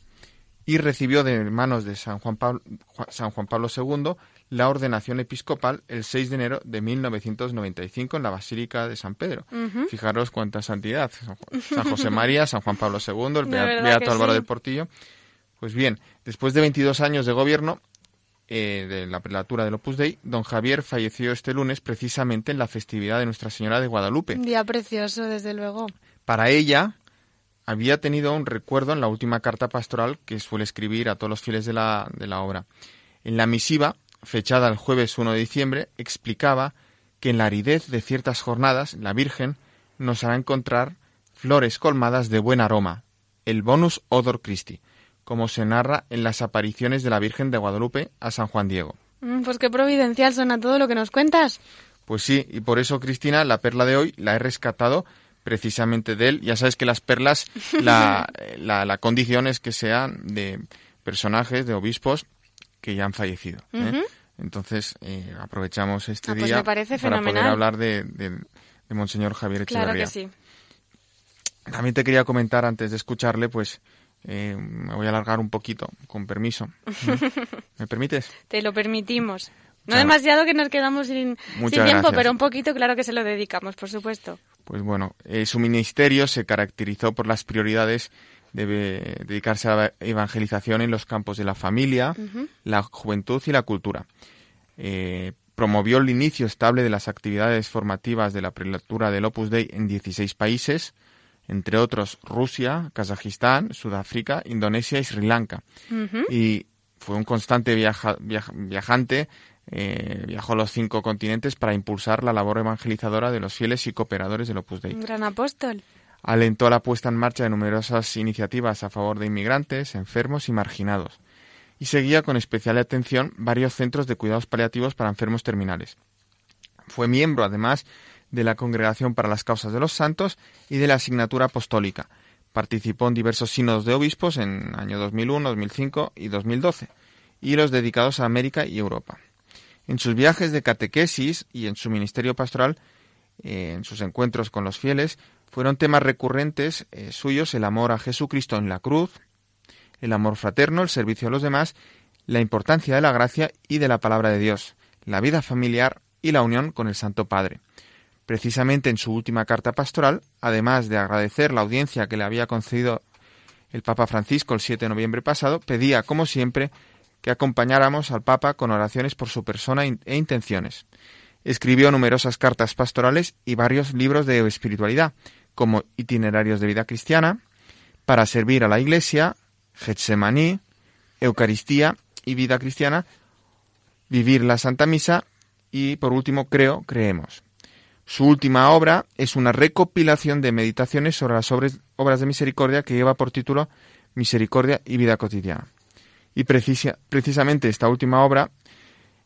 y recibió de manos de San Juan Pablo, San Juan Pablo II la ordenación episcopal el 6 de enero de 1995 en la Basílica de San Pedro. Fijaros cuánta santidad. San José María, San Juan Pablo II, el Beato Álvaro del Portillo. Pues bien, después de 22 años de gobierno eh, de la prelatura del Opus Dei, don Javier falleció este lunes precisamente en la festividad de Nuestra Señora de Guadalupe. Un día precioso, desde luego. Para ella, había tenido un recuerdo en la última carta pastoral que suele escribir a todos los fieles de la, de la obra. En la misiva, fechada el jueves 1 de diciembre, explicaba que en la aridez de ciertas jornadas la Virgen nos hará encontrar flores colmadas de buen aroma, el bonus odor Christi, como se narra en las apariciones de la Virgen de Guadalupe a San Juan Diego. Mm, pues qué providencial suena todo lo que nos cuentas. Pues sí, y por eso, Cristina, la perla de hoy la he rescatado precisamente de él. Ya sabes que las perlas, la, la, condición es que sean de personajes, de obispos que ya han fallecido. ¿eh? Entonces, eh, aprovechamos este ah, pues día para poder hablar de, de, Monseñor Javier Echeverría. Claro que sí. También te quería comentar, antes de escucharle, pues eh, me voy a alargar un poquito, con permiso. ¿Me permites? Te lo permitimos. No demasiado que nos quedamos sin, tiempo, pero un poquito claro que se lo dedicamos, por supuesto. Pues bueno, eh, su ministerio se caracterizó por las prioridades de dedicarse a la evangelización en los campos de la familia, la juventud y la cultura. Eh, promovió el inicio estable de las actividades formativas de la prelatura del Opus Dei en 16 países, entre otros Rusia, Kazajistán, Sudáfrica, Indonesia y Sri Lanka. Y fue un constante viajante eh, viajó a los cinco continentes para impulsar la labor evangelizadora de los fieles y cooperadores del Opus Dei. Un gran apóstol. Alentó la puesta en marcha de numerosas iniciativas a favor de inmigrantes, enfermos y marginados. Y seguía con especial atención varios centros de cuidados paliativos para enfermos terminales. Fue miembro, además, de la Congregación para las Causas de los Santos y de la Asignatura Apostólica. Participó en diversos sínodos de obispos en año 2001, 2005 y 2012, y los dedicados a América y Europa. En sus viajes de catequesis y en su ministerio pastoral, eh, en sus encuentros con los fieles, fueron temas recurrentes eh, suyos el amor a Jesucristo en la cruz, el amor fraterno, el servicio a los demás, la importancia de la gracia y de la palabra de Dios, la vida familiar y la unión con el Santo Padre. Precisamente en su última carta pastoral, además de agradecer la audiencia que le había concedido el Papa Francisco el 7 de noviembre pasado, pedía, como siempre, que acompañáramos al Papa con oraciones por su persona e intenciones. Escribió numerosas cartas pastorales y varios libros de espiritualidad, como Itinerarios de Vida Cristiana, Para servir a la Iglesia, Getsemaní, Eucaristía y Vida Cristiana, Vivir la Santa Misa y, por último, Creo, Creemos. Su última obra es una recopilación de meditaciones sobre las obras de misericordia que lleva por título Misericordia y Vida Cotidiana y precisamente esta última obra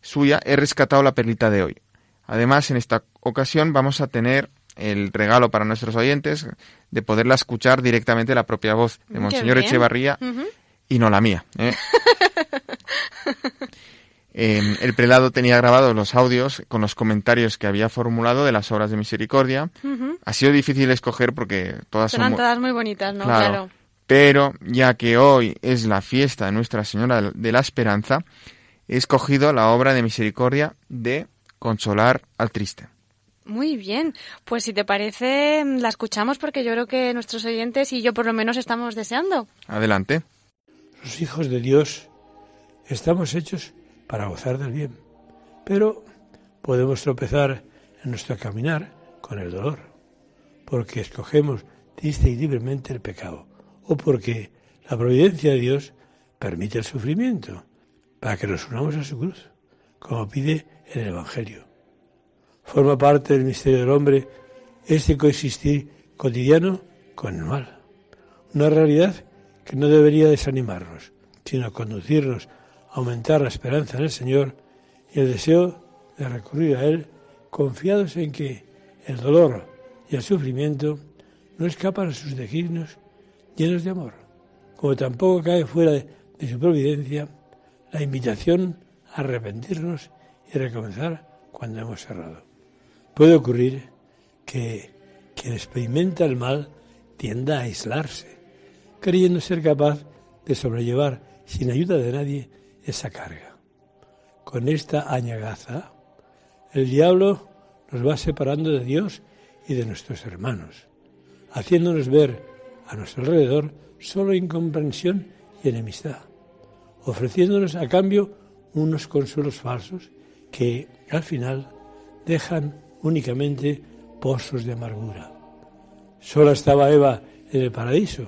suya he rescatado la perlita de hoy. Además, en esta ocasión vamos a tener el regalo para nuestros oyentes de poderla escuchar directamente la propia voz de Monseñor Echevarría y no la mía. ¿eh? Em, el prelado tenía grabados los audios con los comentarios que había formulado de las obras de misericordia. Ha sido difícil escoger porque todas son todas muy bonitas, ¿no? claro. Pero ya que hoy es la fiesta de Nuestra Señora de la Esperanza, he escogido la obra de misericordia de Consolar al Triste. Muy bien, pues si te parece, la escuchamos porque yo creo que nuestros oyentes y yo por lo menos estamos deseando. Adelante. Los hijos de Dios estamos hechos para gozar del bien, pero podemos tropezar en nuestro caminar con el dolor, porque escogemos triste y libremente el pecado o porque la providencia de Dios permite el sufrimiento para que nos unamos a su cruz, como pide el Evangelio. Forma parte del misterio del hombre este coexistir cotidiano con el mal, una realidad que no debería desanimarnos, sino conducirnos a aumentar la esperanza en el Señor y el deseo de recurrir a Él confiados en que el dolor y el sufrimiento no escapan a sus designios llenos de amor, como tampoco cae fuera de, su providencia la invitación a arrepentirnos y recomenzar cuando hemos cerrado. Puede ocurrir que quien experimenta el mal tienda a aislarse, creyendo ser capaz de sobrellevar sin ayuda de nadie esa carga. Con esta añagaza, el diablo nos va separando de Dios y de nuestros hermanos, haciéndonos ver a nuestro alrededor solo incomprensión y enemistad, ofreciéndonos a cambio unos consuelos falsos que al final dejan únicamente pozos de amargura. Sola estaba Eva en el paraíso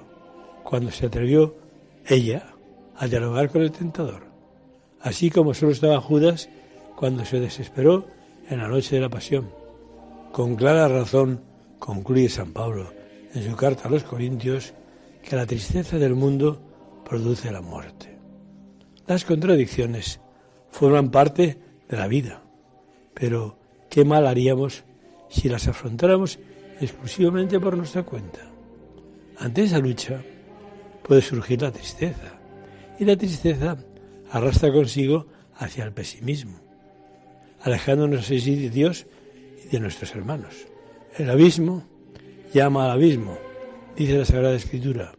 cuando se atrevió ella a dialogar con el tentador, así como solo estaba Judas cuando se desesperó en la noche de la pasión. Con clara razón concluye San Pablo en su carta a los Corintios que la tristeza del mundo produce la muerte. Las contradicciones forman parte de la vida, pero qué mal haríamos si las afrontáramos exclusivamente por nuestra cuenta. Ante esa lucha puede surgir la tristeza, y la tristeza arrastra consigo hacia el pesimismo, alejándonos así de Dios y de nuestros hermanos. El abismo llama al abismo, dice la Sagrada Escritura.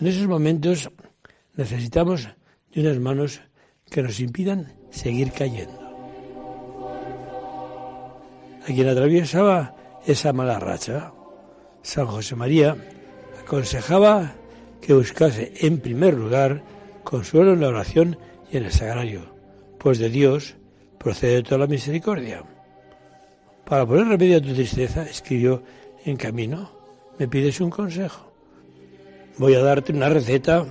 En esos momentos necesitamos de unas manos que nos impidan seguir cayendo. A quien atravesaba esa mala racha, San José María aconsejaba que buscase en primer lugar consuelo en la oración y en el sagrario, pues de Dios procede toda la misericordia. Para poner remedio a tu tristeza, escribió en camino, me pides un consejo. Voy a darte una receta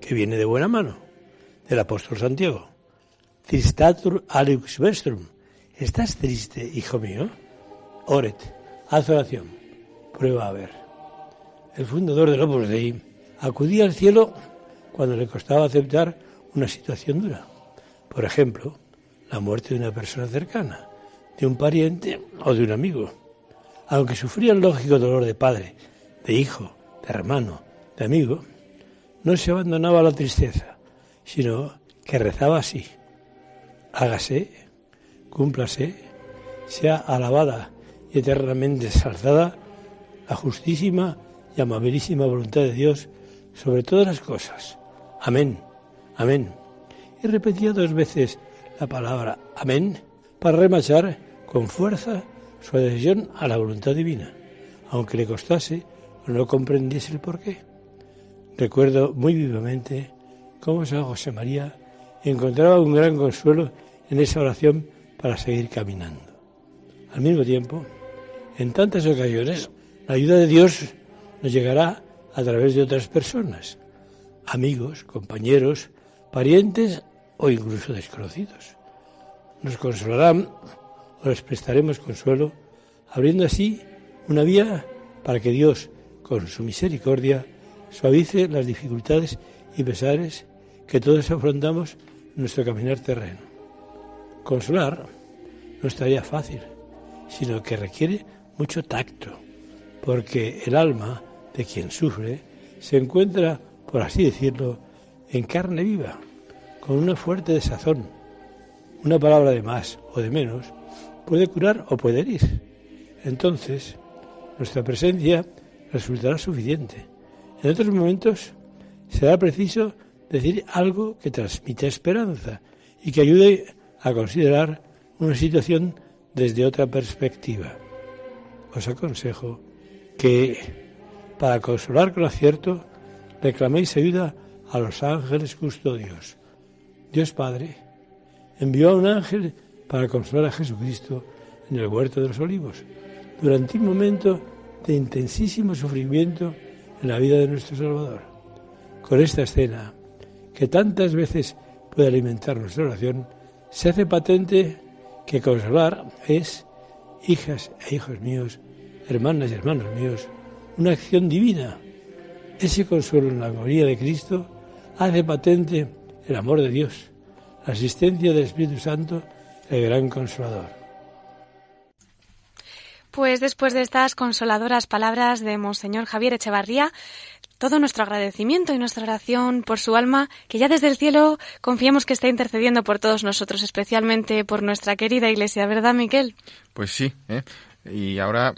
que viene de buena mano, del apóstol Santiago. Tristatur alux vestrum. ¿Estás triste, hijo mío? Oret, haz oración, prueba a ver. El fundador del Opus Dei acudía al cielo cuando le costaba aceptar una situación dura. Por ejemplo, la muerte de una persona cercana, de un pariente o de un amigo. Aunque sufría el lógico dolor de padre, de hijo, de hermano, de amigo, no se abandonaba a la tristeza, sino que rezaba así. Hágase, cúmplase, sea alabada y eternamente exalzada la justísima y amabilísima voluntad de Dios sobre todas las cosas. Amén, amén. Y repetía dos veces la palabra amén para remachar con fuerza su adhesión a la voluntad divina, aunque le costase o no comprendiese el porqué. Recuerdo muy vivamente cómo San José María encontraba un gran consuelo en esa oración para seguir caminando. Al mismo tiempo, en tantas ocasiones, la ayuda de Dios nos llegará a través de otras personas, amigos, compañeros, parientes o incluso desconocidos. Nos consolarán o les prestaremos consuelo, abriendo así una vía para que Dios, con su misericordia, suavice las dificultades y pesares que todos afrontamos en nuestro caminar terreno. Consolar no estaría fácil, sino que requiere mucho tacto, porque el alma de quien sufre se encuentra, por así decirlo, en carne viva, con una fuerte desazón. Una palabra de más o de menos puede curar o puede herir. Entonces, nuestra presencia resultará suficiente. En otros momentos será preciso decir algo que transmita esperanza y que ayude a considerar una situación desde otra perspectiva. Os aconsejo que, para consolar con acierto, reclaméis ayuda a los ángeles custodios. Dios Padre envió a un ángel para consolar a Jesucristo en el huerto de los olivos, durante un momento de intensísimo sufrimiento en la vida de nuestro Salvador. Con esta escena, que tantas veces puede alimentar nuestra oración, se hace patente que consolar es, hijas e hijos míos, hermanas y hermanos míos, una acción divina. Ese consuelo en la gloria de Cristo hace patente el amor de Dios, la asistencia del Espíritu Santo, el gran consolador. Pues después de estas consoladoras palabras de Monseñor Javier Echevarría, todo nuestro agradecimiento y nuestra oración por su alma, que ya desde el cielo confiamos que está intercediendo por todos nosotros, especialmente por nuestra querida Iglesia, ¿verdad, Miquel? Pues sí, ¿eh? Y ahora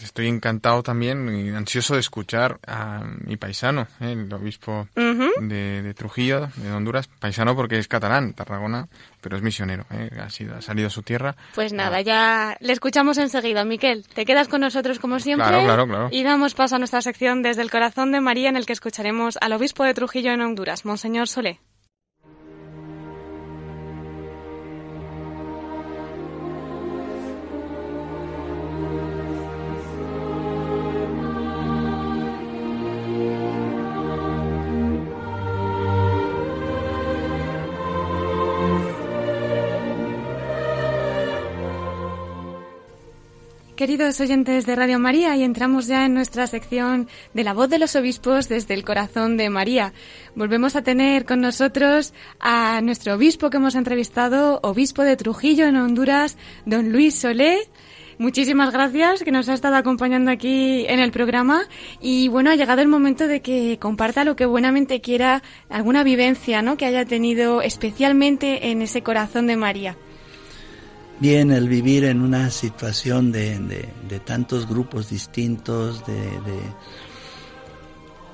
estoy encantado también y ansioso de escuchar a mi paisano, ¿eh? el obispo de, Trujillo, de Honduras, paisano porque es catalán, Tarragona, pero es misionero, ¿eh? ha, sido, ha salido a su tierra. Pues nada, ya le escuchamos enseguida. Miquel, te quedas con nosotros como siempre claro, claro, claro. y damos paso a nuestra sección desde el corazón de María en el que escucharemos al obispo de Trujillo en Honduras, Monseñor Solé. Queridos oyentes de Radio María, y entramos ya en nuestra sección de la voz de los obispos desde el corazón de María. Volvemos a tener con nosotros a nuestro obispo que hemos entrevistado, obispo de Trujillo en Honduras, don Luis Solé. Muchísimas gracias que nos ha estado acompañando aquí en el programa y bueno, ha llegado el momento de que comparta lo que buenamente quiera, alguna vivencia, ¿no? que haya tenido especialmente en ese corazón de María. Bien, el vivir en una situación de, de, tantos grupos distintos, de,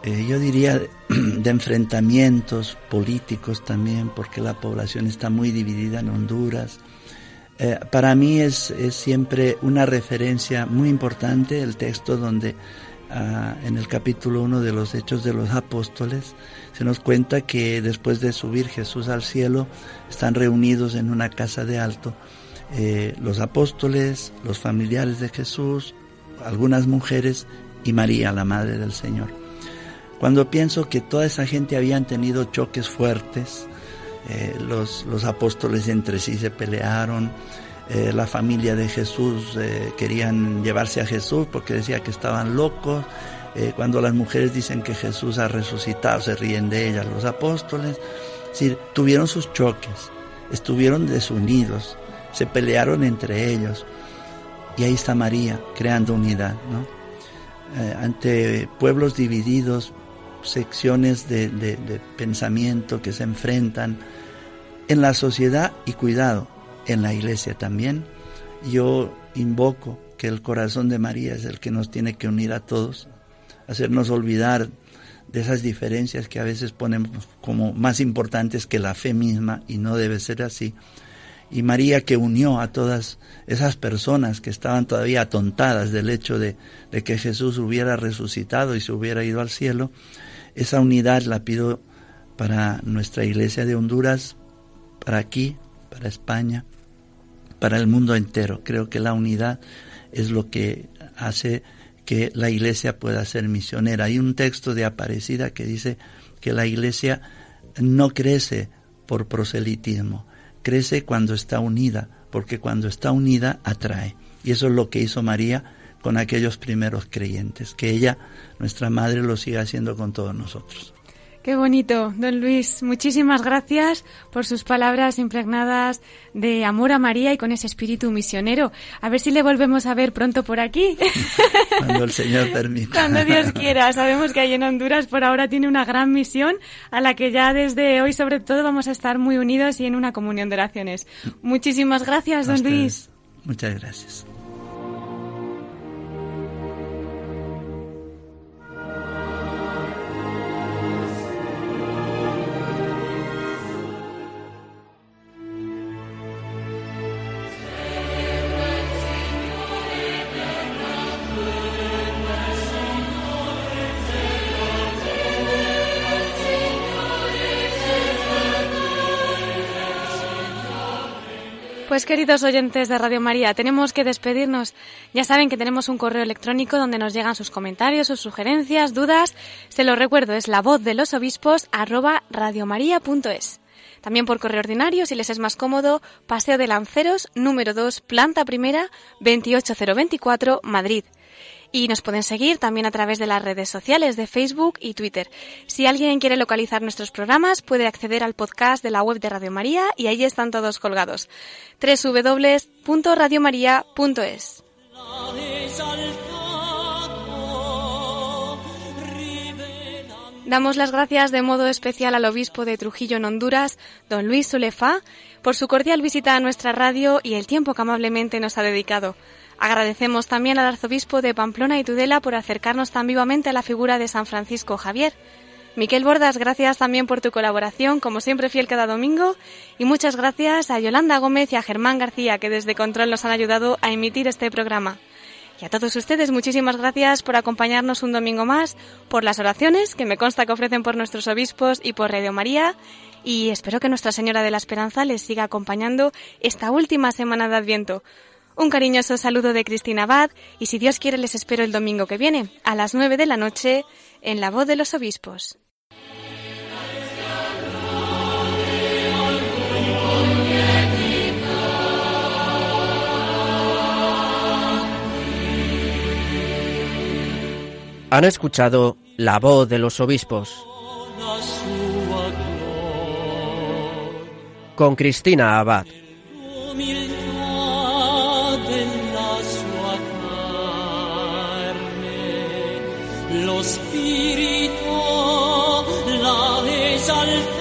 eh, yo diría, de enfrentamientos políticos también, porque la población está muy dividida en Honduras. Eh, para mí es, es, siempre una referencia muy importante el texto donde ah, en el capítulo 1 de los Hechos de los Apóstoles se nos cuenta que después de subir Jesús al cielo están reunidos en una casa de alto eh, los apóstoles, los familiares de Jesús, algunas mujeres y María, la Madre del Señor. Cuando pienso que toda esa gente habían tenido choques fuertes, eh, los, los, apóstoles entre sí se pelearon, eh, la familia de Jesús querían llevarse a Jesús porque decía que estaban locos, cuando las mujeres dicen que Jesús ha resucitado, se ríen de ellas los apóstoles, tuvieron sus choques, estuvieron desunidos, se pelearon entre ellos. Y ahí está María creando unidad. Eh, ante pueblos divididos, secciones de, de, pensamiento que se enfrentan en la sociedad y cuidado, en la iglesia también. Yo invoco que el corazón de María es el que nos tiene que unir a todos, hacernos olvidar de esas diferencias que a veces ponemos como más importantes que la fe misma y no debe ser así y María que unió a todas esas personas que estaban todavía atontadas del hecho de, que Jesús hubiera resucitado y se hubiera ido al cielo, esa unidad la pido para nuestra iglesia de Honduras, para aquí, para España, para el mundo entero. Creo que la unidad es lo que hace que la iglesia pueda ser misionera. Hay un texto de Aparecida que dice que la iglesia no crece por proselitismo, crece cuando está unida, porque cuando está unida atrae. Y eso es lo que hizo María con aquellos primeros creyentes, que ella, nuestra madre, lo siga haciendo con todos nosotros. Qué bonito, don Luis. Muchísimas gracias por sus palabras impregnadas de amor a María y con ese espíritu misionero. A ver si le volvemos a ver pronto por aquí. Cuando el Señor permita. Cuando Dios quiera. Sabemos que ahí en Honduras por ahora tiene una gran misión a la que ya desde hoy sobre todo vamos a estar muy unidos y en una comunión de oraciones. Muchísimas gracias, don Luis. Muchas gracias. Pues queridos oyentes de Radio María, tenemos que despedirnos. Ya saben que tenemos un correo electrónico donde nos llegan sus comentarios, sus sugerencias, dudas. Se lo recuerdo, es la voz de los obispos arroba radiomaria.es. También por correo ordinario, si les es más cómodo, Paseo de Lanceros, número 2, planta primera, 28024, Madrid y nos pueden seguir también a través de las redes sociales de Facebook y Twitter. Si alguien quiere localizar nuestros programas, puede acceder al podcast de la web de Radio María y ahí están todos colgados. www.radiomaria.es. Damos las gracias de modo especial al obispo de Trujillo en Honduras, don Luis Sulefa, por su cordial visita a nuestra radio y el tiempo que amablemente nos ha dedicado. Agradecemos también al arzobispo de Pamplona y Tudela por acercarnos tan vivamente a la figura de San Francisco Javier. Miquel Bordas, gracias también por tu colaboración, como siempre fiel cada domingo, y muchas gracias a Yolanda Gómez y a Germán García, que desde Control nos han ayudado a emitir este programa. Y a todos ustedes, muchísimas gracias por acompañarnos un domingo más, por las oraciones que me consta que ofrecen por nuestros obispos y por Radio María. Y espero que Nuestra Señora de la Esperanza les siga acompañando esta última semana de Adviento. Un cariñoso saludo de Cristina Abad y si Dios quiere les espero el domingo que viene, a las nueve de la noche, en La Voz de los Obispos. Han escuchado La Voz de los Obispos con Cristina Abad. Lo spirito la esalta